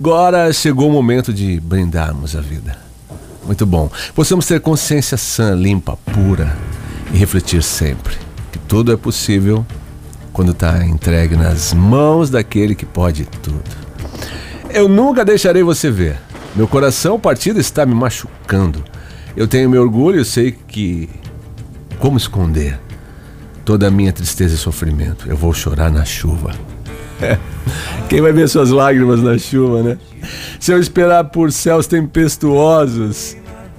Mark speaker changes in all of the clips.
Speaker 1: Agora chegou o momento de brindarmos a vida. Muito bom. Possamos ter consciência sã, limpa, pura e refletir sempre que tudo é possível quando está entregue nas mãos daquele que pode tudo. Eu nunca deixarei você ver. Meu coração partido está me machucando. Eu tenho meu orgulho e sei que. Como esconder toda a minha tristeza e sofrimento? Eu vou chorar na chuva. Quem vai ver suas lágrimas na chuva, né? Se eu esperar por céus tempestuosos,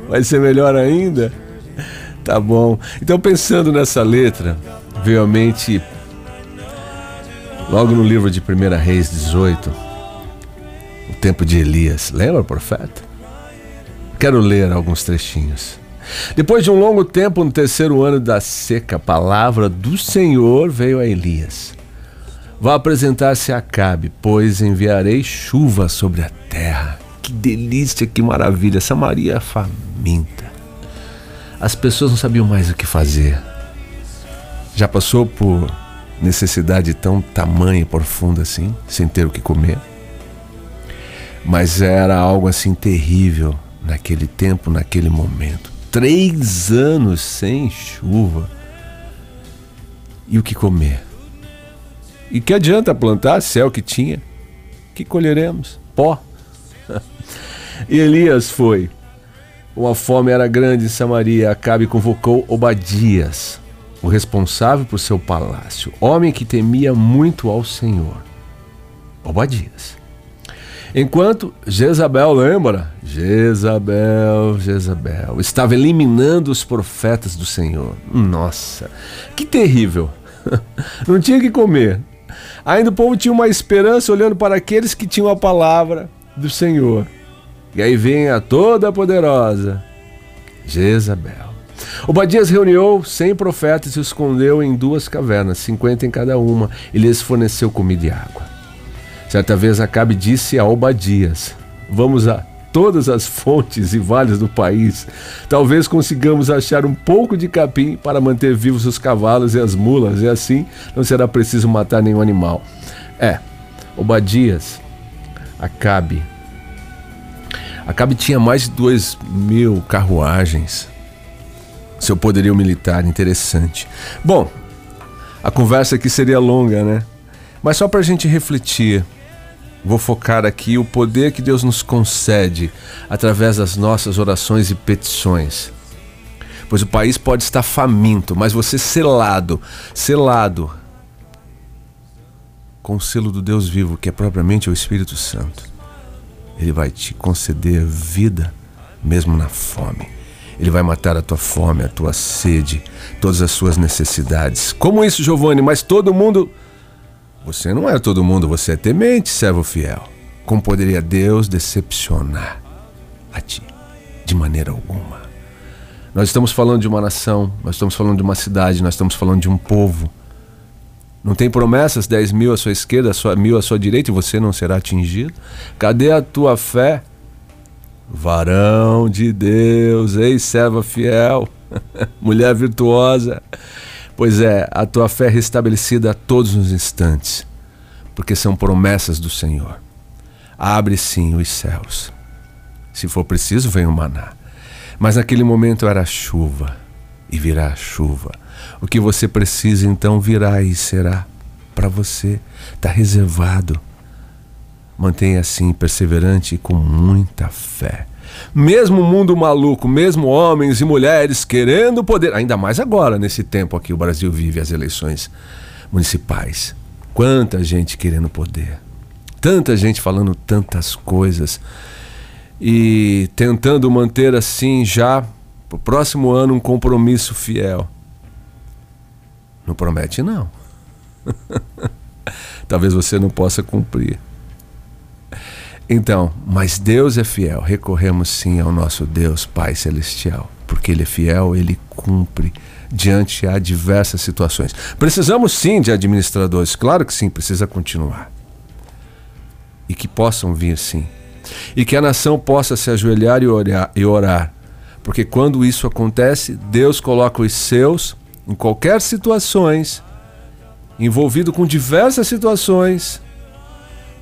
Speaker 1: vai ser melhor ainda? Tá bom. Então, pensando nessa letra, veio à mente, logo no livro de 1 Reis 18, o tempo de Elias. Lembra, profeta? Quero ler alguns trechinhos. Depois de um longo tempo, no terceiro ano da seca, a palavra do Senhor veio a Elias. Vá apresentar-se a Acabe, pois enviarei chuva sobre a terra. Que delícia, que maravilha! Samaria faminta. As pessoas não sabiam mais o que fazer. Já passou por necessidade tão tamanha e profunda assim, sem ter o que comer? Mas era algo assim terrível naquele tempo, naquele momento. Três anos sem chuva. E o que comer? E que adianta plantar céu que tinha? Que colheremos? Pó. e Elias foi. Uma fome era grande em Samaria. Acabe convocou Obadias, o responsável por seu palácio, homem que temia muito ao Senhor. Obadias. Enquanto Jezabel, lembra? Jezabel, Jezabel, estava eliminando os profetas do Senhor. Nossa, que terrível! Não tinha que comer, Ainda o povo tinha uma esperança olhando para aqueles que tinham a palavra do Senhor. E aí vem a toda poderosa Jezabel. Obadias reuniu cem profetas e os escondeu em duas cavernas, cinquenta em cada uma, e lhes forneceu comida e água. Certa vez Acabe disse a Obadias: Vamos a todas as fontes e vales do país. Talvez consigamos achar um pouco de capim para manter vivos os cavalos e as mulas, e assim não será preciso matar nenhum animal. É, Obadias, Acabe. Acabe tinha mais de dois mil carruagens. Seu poderio militar interessante. Bom, a conversa aqui seria longa, né? Mas só para a gente refletir Vou focar aqui o poder que Deus nos concede através das nossas orações e petições. Pois o país pode estar faminto, mas você selado, selado com o selo do Deus vivo, que é propriamente o Espírito Santo. Ele vai te conceder vida mesmo na fome. Ele vai matar a tua fome, a tua sede, todas as suas necessidades. Como isso, Giovanni? Mas todo mundo você não é todo mundo, você é temente, servo fiel. Como poderia Deus decepcionar a ti? De maneira alguma. Nós estamos falando de uma nação, nós estamos falando de uma cidade, nós estamos falando de um povo. Não tem promessas, 10 mil à sua esquerda, mil à sua direita e você não será atingido? Cadê a tua fé? Varão de Deus, ei, serva fiel, mulher virtuosa. Pois é, a tua fé é restabelecida a todos os instantes, porque são promessas do Senhor. Abre sim os céus. Se for preciso, vem o maná. Mas naquele momento era chuva, e virá chuva. O que você precisa então virá e será para você. Está reservado. Mantenha assim, perseverante e com muita fé. Mesmo mundo maluco, mesmo homens e mulheres querendo poder, ainda mais agora, nesse tempo aqui o Brasil vive as eleições municipais. Quanta gente querendo poder. Tanta gente falando tantas coisas e tentando manter assim já para o próximo ano um compromisso fiel. Não promete, não. Talvez você não possa cumprir. Então, mas Deus é fiel. Recorremos sim ao nosso Deus Pai Celestial, porque Ele é fiel, Ele cumpre diante a diversas situações. Precisamos sim de administradores, claro que sim, precisa continuar. E que possam vir sim. E que a nação possa se ajoelhar e orar, e orar. Porque quando isso acontece, Deus coloca os seus em qualquer situações, envolvido com diversas situações,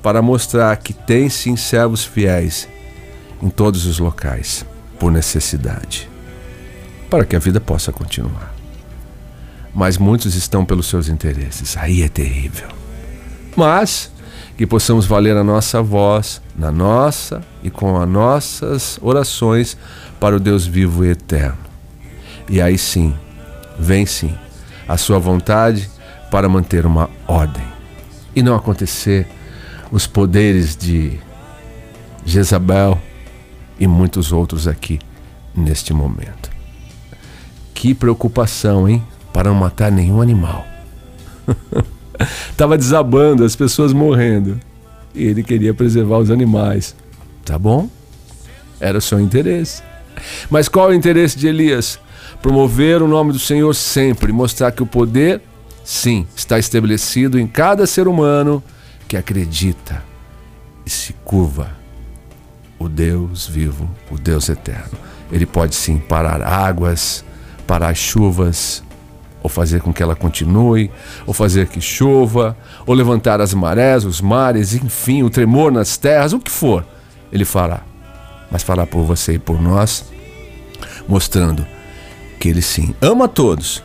Speaker 1: para mostrar que tem sim servos fiéis em todos os locais, por necessidade, para que a vida possa continuar. Mas muitos estão pelos seus interesses, aí é terrível. Mas que possamos valer a nossa voz, na nossa e com as nossas orações para o Deus vivo e eterno. E aí sim, vem sim, a sua vontade para manter uma ordem e não acontecer os poderes de Jezabel e muitos outros aqui neste momento. Que preocupação, hein? Para não matar nenhum animal. Tava desabando, as pessoas morrendo. E ele queria preservar os animais. Tá bom? Era o seu interesse. Mas qual é o interesse de Elias? Promover o nome do Senhor sempre, mostrar que o poder, sim, está estabelecido em cada ser humano que acredita e se curva o Deus vivo, o Deus eterno. Ele pode sim parar águas, parar chuvas, ou fazer com que ela continue, ou fazer que chova, ou levantar as marés, os mares, enfim, o tremor nas terras, o que for, ele fará. Mas fará por você e por nós, mostrando que ele sim ama todos,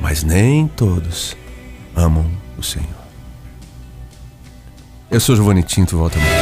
Speaker 1: mas nem todos amam o Senhor. Eu sou Giovanni Tinto, volta amanhã.